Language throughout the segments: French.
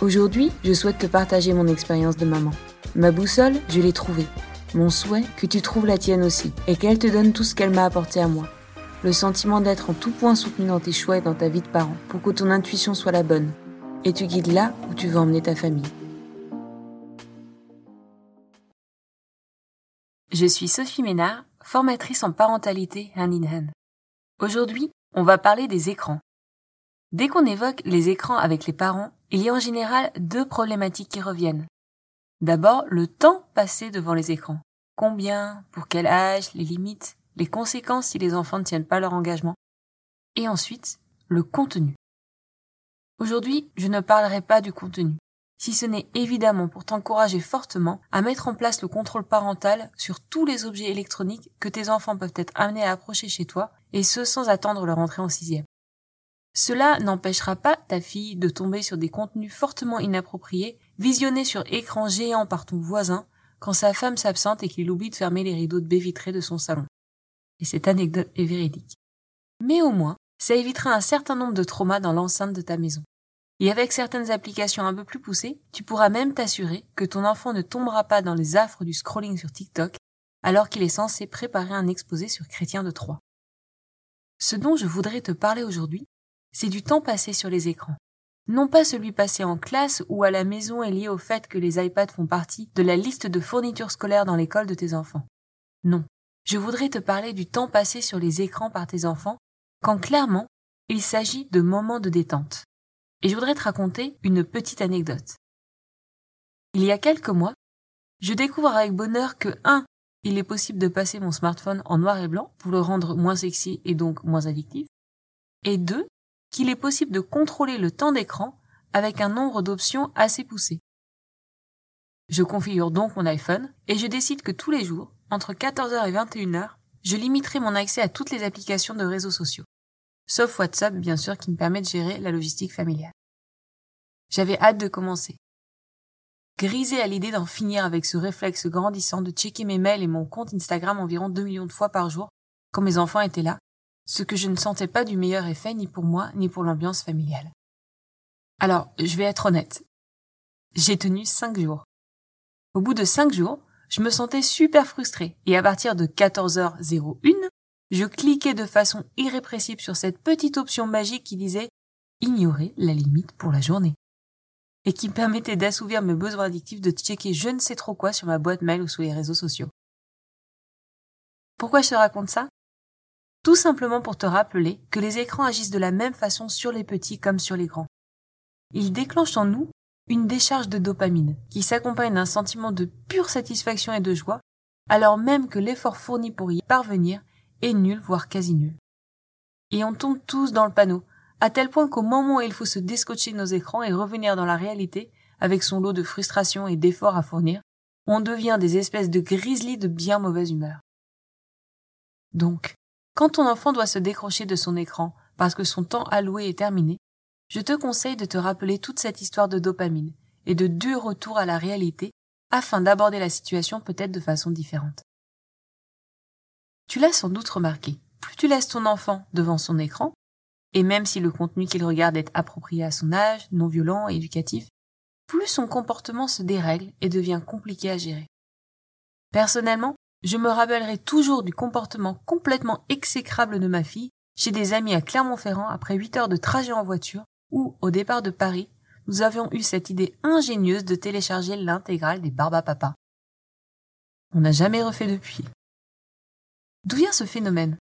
Aujourd'hui, je souhaite te partager mon expérience de maman. Ma boussole, je l'ai trouvée. Mon souhait, que tu trouves la tienne aussi, et qu'elle te donne tout ce qu'elle m'a apporté à moi. Le sentiment d'être en tout point soutenu dans tes choix et dans ta vie de parent, pour que ton intuition soit la bonne, et tu guides là où tu veux emmener ta famille. Je suis Sophie Ménard, formatrice en parentalité hand in hand. Aujourd'hui, on va parler des écrans. Dès qu'on évoque les écrans avec les parents, il y a en général deux problématiques qui reviennent. D'abord, le temps passé devant les écrans. Combien, pour quel âge, les limites, les conséquences si les enfants ne tiennent pas leur engagement. Et ensuite, le contenu. Aujourd'hui, je ne parlerai pas du contenu, si ce n'est évidemment pour t'encourager fortement à mettre en place le contrôle parental sur tous les objets électroniques que tes enfants peuvent être amenés à approcher chez toi, et ce sans attendre leur entrée en sixième. Cela n'empêchera pas ta fille de tomber sur des contenus fortement inappropriés, visionnés sur écran géant par ton voisin, quand sa femme s'absente et qu'il oublie de fermer les rideaux de baie vitrée de son salon. Et cette anecdote est véridique. Mais au moins, ça évitera un certain nombre de traumas dans l'enceinte de ta maison. Et avec certaines applications un peu plus poussées, tu pourras même t'assurer que ton enfant ne tombera pas dans les affres du scrolling sur TikTok alors qu'il est censé préparer un exposé sur Chrétien de Troyes. Ce dont je voudrais te parler aujourd'hui, c'est du temps passé sur les écrans. Non pas celui passé en classe ou à la maison est lié au fait que les iPads font partie de la liste de fournitures scolaires dans l'école de tes enfants. Non. Je voudrais te parler du temps passé sur les écrans par tes enfants, quand clairement, il s'agit de moments de détente. Et je voudrais te raconter une petite anecdote. Il y a quelques mois, je découvre avec bonheur que 1. Il est possible de passer mon smartphone en noir et blanc pour le rendre moins sexy et donc moins addictif. Et 2 qu'il est possible de contrôler le temps d'écran avec un nombre d'options assez poussé. Je configure donc mon iPhone et je décide que tous les jours, entre 14h et 21h, je limiterai mon accès à toutes les applications de réseaux sociaux. Sauf WhatsApp, bien sûr, qui me permet de gérer la logistique familiale. J'avais hâte de commencer. Grisé à l'idée d'en finir avec ce réflexe grandissant de checker mes mails et mon compte Instagram environ 2 millions de fois par jour, quand mes enfants étaient là, ce que je ne sentais pas du meilleur effet ni pour moi ni pour l'ambiance familiale. Alors, je vais être honnête. J'ai tenu cinq jours. Au bout de cinq jours, je me sentais super frustrée et à partir de 14h01, je cliquais de façon irrépressible sur cette petite option magique qui disait ignorer la limite pour la journée et qui me permettait d'assouvir mes besoins addictifs de checker je ne sais trop quoi sur ma boîte mail ou sur les réseaux sociaux. Pourquoi je te raconte ça? Tout simplement pour te rappeler que les écrans agissent de la même façon sur les petits comme sur les grands. Ils déclenchent en nous une décharge de dopamine qui s'accompagne d'un sentiment de pure satisfaction et de joie, alors même que l'effort fourni pour y parvenir est nul, voire quasi nul. Et on tombe tous dans le panneau, à tel point qu'au moment où il faut se descotcher nos écrans et revenir dans la réalité, avec son lot de frustration et d'efforts à fournir, on devient des espèces de grizzlies de bien mauvaise humeur. Donc, quand ton enfant doit se décrocher de son écran parce que son temps alloué est terminé, je te conseille de te rappeler toute cette histoire de dopamine et de deux retours à la réalité afin d'aborder la situation peut-être de façon différente. Tu l'as sans doute remarqué, plus tu laisses ton enfant devant son écran, et même si le contenu qu'il regarde est approprié à son âge, non violent et éducatif, plus son comportement se dérègle et devient compliqué à gérer. Personnellement, je me rappellerai toujours du comportement complètement exécrable de ma fille chez des amis à Clermont-Ferrand après huit heures de trajet en voiture où, au départ de Paris, nous avions eu cette idée ingénieuse de télécharger l'intégrale des Barba Papa. On n'a jamais refait depuis. D'où vient ce phénomène?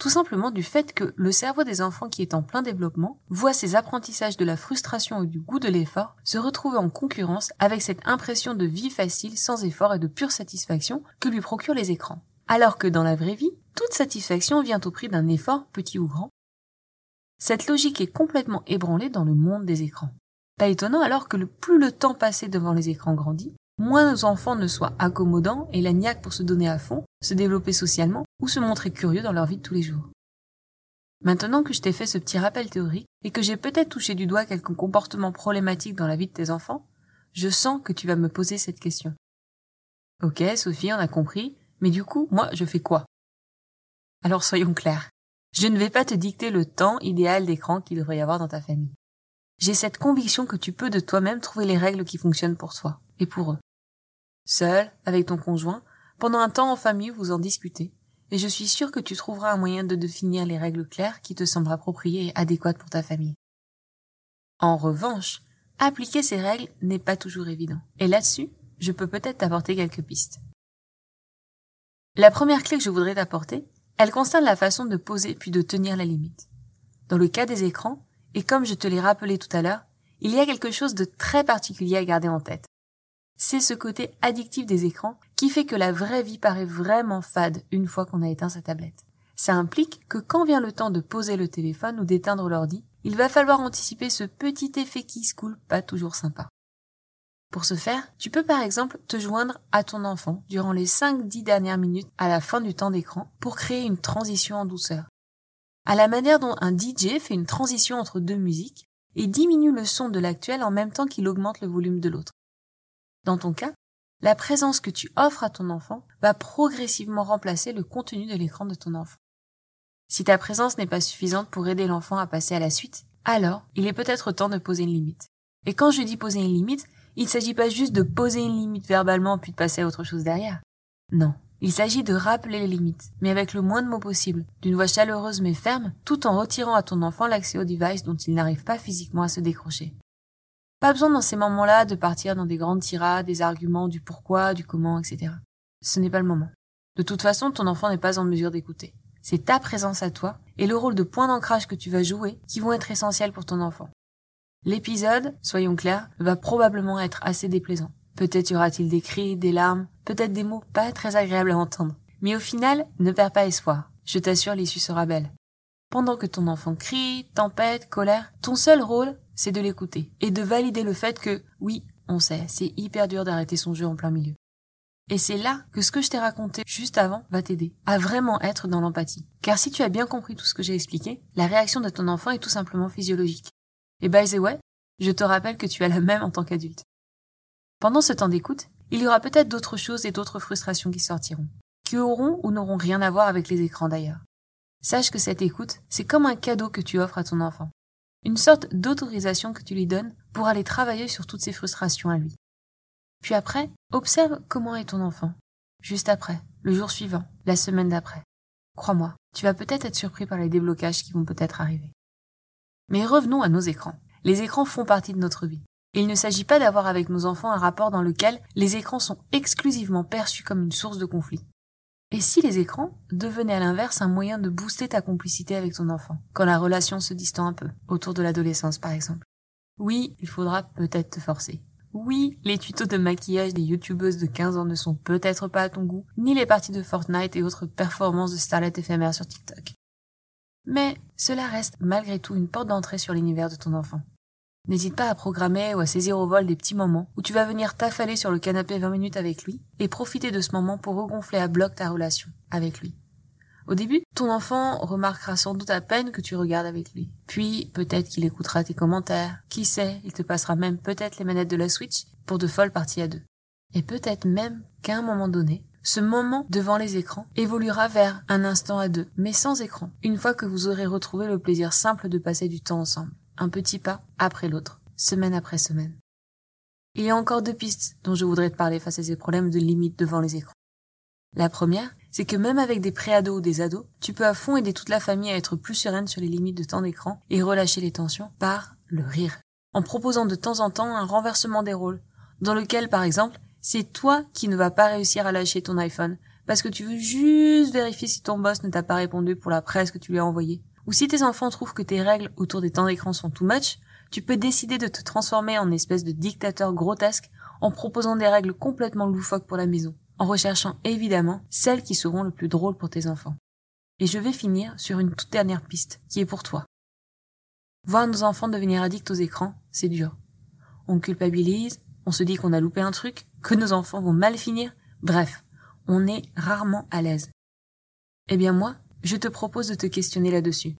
Tout simplement du fait que le cerveau des enfants qui est en plein développement voit ces apprentissages de la frustration et du goût de l'effort se retrouver en concurrence avec cette impression de vie facile sans effort et de pure satisfaction que lui procurent les écrans. Alors que dans la vraie vie, toute satisfaction vient au prix d'un effort, petit ou grand. Cette logique est complètement ébranlée dans le monde des écrans. Pas étonnant alors que le plus le temps passé devant les écrans grandit, moins nos enfants ne soient accommodants et la niaque pour se donner à fond, se développer socialement ou se montrer curieux dans leur vie de tous les jours. Maintenant que je t'ai fait ce petit rappel théorique et que j'ai peut-être touché du doigt quelques comportements problématiques dans la vie de tes enfants, je sens que tu vas me poser cette question. Ok, Sophie, on a compris, mais du coup, moi, je fais quoi? Alors soyons clairs. Je ne vais pas te dicter le temps idéal d'écran qu'il devrait y avoir dans ta famille. J'ai cette conviction que tu peux de toi-même trouver les règles qui fonctionnent pour toi et pour eux. Seul, avec ton conjoint, pendant un temps en famille, vous en discutez, et je suis sûre que tu trouveras un moyen de définir les règles claires qui te semblent appropriées et adéquates pour ta famille. En revanche, appliquer ces règles n'est pas toujours évident, et là-dessus, je peux peut-être t'apporter quelques pistes. La première clé que je voudrais t'apporter, elle concerne la façon de poser puis de tenir la limite. Dans le cas des écrans, et comme je te l'ai rappelé tout à l'heure, il y a quelque chose de très particulier à garder en tête. C'est ce côté addictif des écrans qui fait que la vraie vie paraît vraiment fade une fois qu'on a éteint sa tablette. Ça implique que quand vient le temps de poser le téléphone ou d'éteindre l'ordi, il va falloir anticiper ce petit effet qui se coule pas toujours sympa. Pour ce faire, tu peux par exemple te joindre à ton enfant durant les 5-10 dernières minutes à la fin du temps d'écran pour créer une transition en douceur à la manière dont un DJ fait une transition entre deux musiques et diminue le son de l'actuel en même temps qu'il augmente le volume de l'autre. Dans ton cas, la présence que tu offres à ton enfant va progressivement remplacer le contenu de l'écran de ton enfant. Si ta présence n'est pas suffisante pour aider l'enfant à passer à la suite, alors il est peut-être temps de poser une limite. Et quand je dis poser une limite, il ne s'agit pas juste de poser une limite verbalement puis de passer à autre chose derrière. Non, il s'agit de rappeler les limites, mais avec le moins de mots possible, d'une voix chaleureuse mais ferme, tout en retirant à ton enfant l'accès au device dont il n'arrive pas physiquement à se décrocher. Pas besoin dans ces moments-là de partir dans des grandes tirades, des arguments du pourquoi, du comment, etc. Ce n'est pas le moment. De toute façon, ton enfant n'est pas en mesure d'écouter. C'est ta présence à toi et le rôle de point d'ancrage que tu vas jouer qui vont être essentiels pour ton enfant. L'épisode, soyons clairs, va probablement être assez déplaisant. Peut-être y aura-t-il des cris, des larmes, peut-être des mots pas très agréables à entendre. Mais au final, ne perds pas espoir. Je t'assure, l'issue sera belle. Pendant que ton enfant crie, tempête, colère, ton seul rôle, c'est de l'écouter et de valider le fait que, oui, on sait, c'est hyper dur d'arrêter son jeu en plein milieu. Et c'est là que ce que je t'ai raconté juste avant va t'aider à vraiment être dans l'empathie. Car si tu as bien compris tout ce que j'ai expliqué, la réaction de ton enfant est tout simplement physiologique. Et by the way, je te rappelle que tu as la même en tant qu'adulte. Pendant ce temps d'écoute, il y aura peut-être d'autres choses et d'autres frustrations qui sortiront, qui auront ou n'auront rien à voir avec les écrans d'ailleurs. Sache que cette écoute, c'est comme un cadeau que tu offres à ton enfant. Une sorte d'autorisation que tu lui donnes pour aller travailler sur toutes ses frustrations à lui. Puis après, observe comment est ton enfant. Juste après, le jour suivant, la semaine d'après. Crois-moi, tu vas peut-être être surpris par les déblocages qui vont peut-être arriver. Mais revenons à nos écrans. Les écrans font partie de notre vie il ne s'agit pas d'avoir avec nos enfants un rapport dans lequel les écrans sont exclusivement perçus comme une source de conflit. Et si les écrans devenaient à l'inverse un moyen de booster ta complicité avec ton enfant, quand la relation se distend un peu, autour de l'adolescence par exemple? Oui, il faudra peut-être te forcer. Oui, les tutos de maquillage des youtubeuses de 15 ans ne sont peut-être pas à ton goût, ni les parties de Fortnite et autres performances de starlet éphémères sur TikTok. Mais cela reste malgré tout une porte d'entrée sur l'univers de ton enfant. N'hésite pas à programmer ou à saisir au vol des petits moments où tu vas venir t'affaler sur le canapé 20 minutes avec lui et profiter de ce moment pour regonfler à bloc ta relation avec lui. Au début, ton enfant remarquera sans doute à peine que tu regardes avec lui. Puis, peut-être qu'il écoutera tes commentaires. Qui sait, il te passera même peut-être les manettes de la Switch pour de folles parties à deux. Et peut-être même qu'à un moment donné, ce moment devant les écrans évoluera vers un instant à deux, mais sans écran, une fois que vous aurez retrouvé le plaisir simple de passer du temps ensemble un petit pas après l'autre, semaine après semaine. Il y a encore deux pistes dont je voudrais te parler face à ces problèmes de limite devant les écrans. La première, c'est que même avec des préados ou des ados, tu peux à fond aider toute la famille à être plus sereine sur les limites de temps d'écran et relâcher les tensions par le rire. En proposant de temps en temps un renversement des rôles, dans lequel, par exemple, c'est toi qui ne vas pas réussir à lâcher ton iPhone parce que tu veux juste vérifier si ton boss ne t'a pas répondu pour la presse que tu lui as envoyée. Ou si tes enfants trouvent que tes règles autour des temps d'écran sont too much, tu peux décider de te transformer en espèce de dictateur grotesque en proposant des règles complètement loufoques pour la maison, en recherchant évidemment celles qui seront le plus drôles pour tes enfants. Et je vais finir sur une toute dernière piste, qui est pour toi. Voir nos enfants devenir addicts aux écrans, c'est dur. On culpabilise, on se dit qu'on a loupé un truc, que nos enfants vont mal finir, bref, on est rarement à l'aise. Eh bien moi, je te propose de te questionner là-dessus.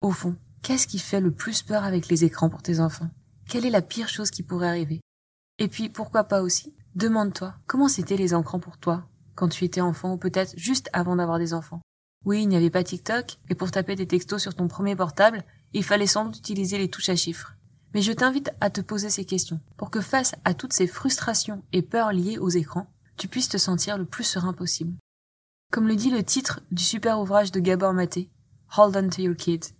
Au fond, Qu'est-ce qui fait le plus peur avec les écrans pour tes enfants? Quelle est la pire chose qui pourrait arriver? Et puis, pourquoi pas aussi? Demande-toi, comment c'était les écrans pour toi? Quand tu étais enfant ou peut-être juste avant d'avoir des enfants? Oui, il n'y avait pas TikTok, et pour taper des textos sur ton premier portable, il fallait sans doute utiliser les touches à chiffres. Mais je t'invite à te poser ces questions, pour que face à toutes ces frustrations et peurs liées aux écrans, tu puisses te sentir le plus serein possible. Comme le dit le titre du super ouvrage de Gabor Maté, Hold on to your kids.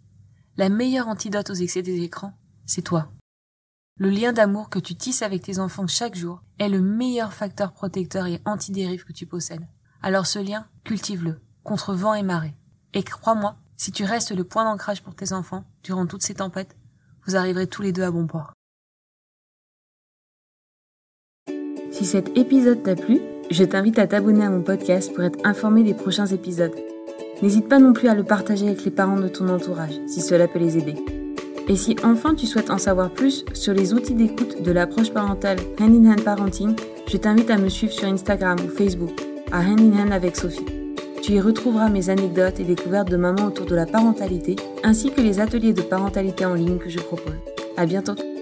La meilleure antidote aux excès des écrans, c'est toi. Le lien d'amour que tu tisses avec tes enfants chaque jour est le meilleur facteur protecteur et anti-dérive que tu possèdes. Alors ce lien, cultive-le, contre vent et marée. Et crois-moi, si tu restes le point d'ancrage pour tes enfants durant toutes ces tempêtes, vous arriverez tous les deux à bon port. Si cet épisode t'a plu, je t'invite à t'abonner à mon podcast pour être informé des prochains épisodes. N'hésite pas non plus à le partager avec les parents de ton entourage, si cela peut les aider. Et si enfin tu souhaites en savoir plus sur les outils d'écoute de l'approche parentale Hand in Hand Parenting, je t'invite à me suivre sur Instagram ou Facebook, à Hand in Hand avec Sophie. Tu y retrouveras mes anecdotes et découvertes de maman autour de la parentalité, ainsi que les ateliers de parentalité en ligne que je propose. À bientôt!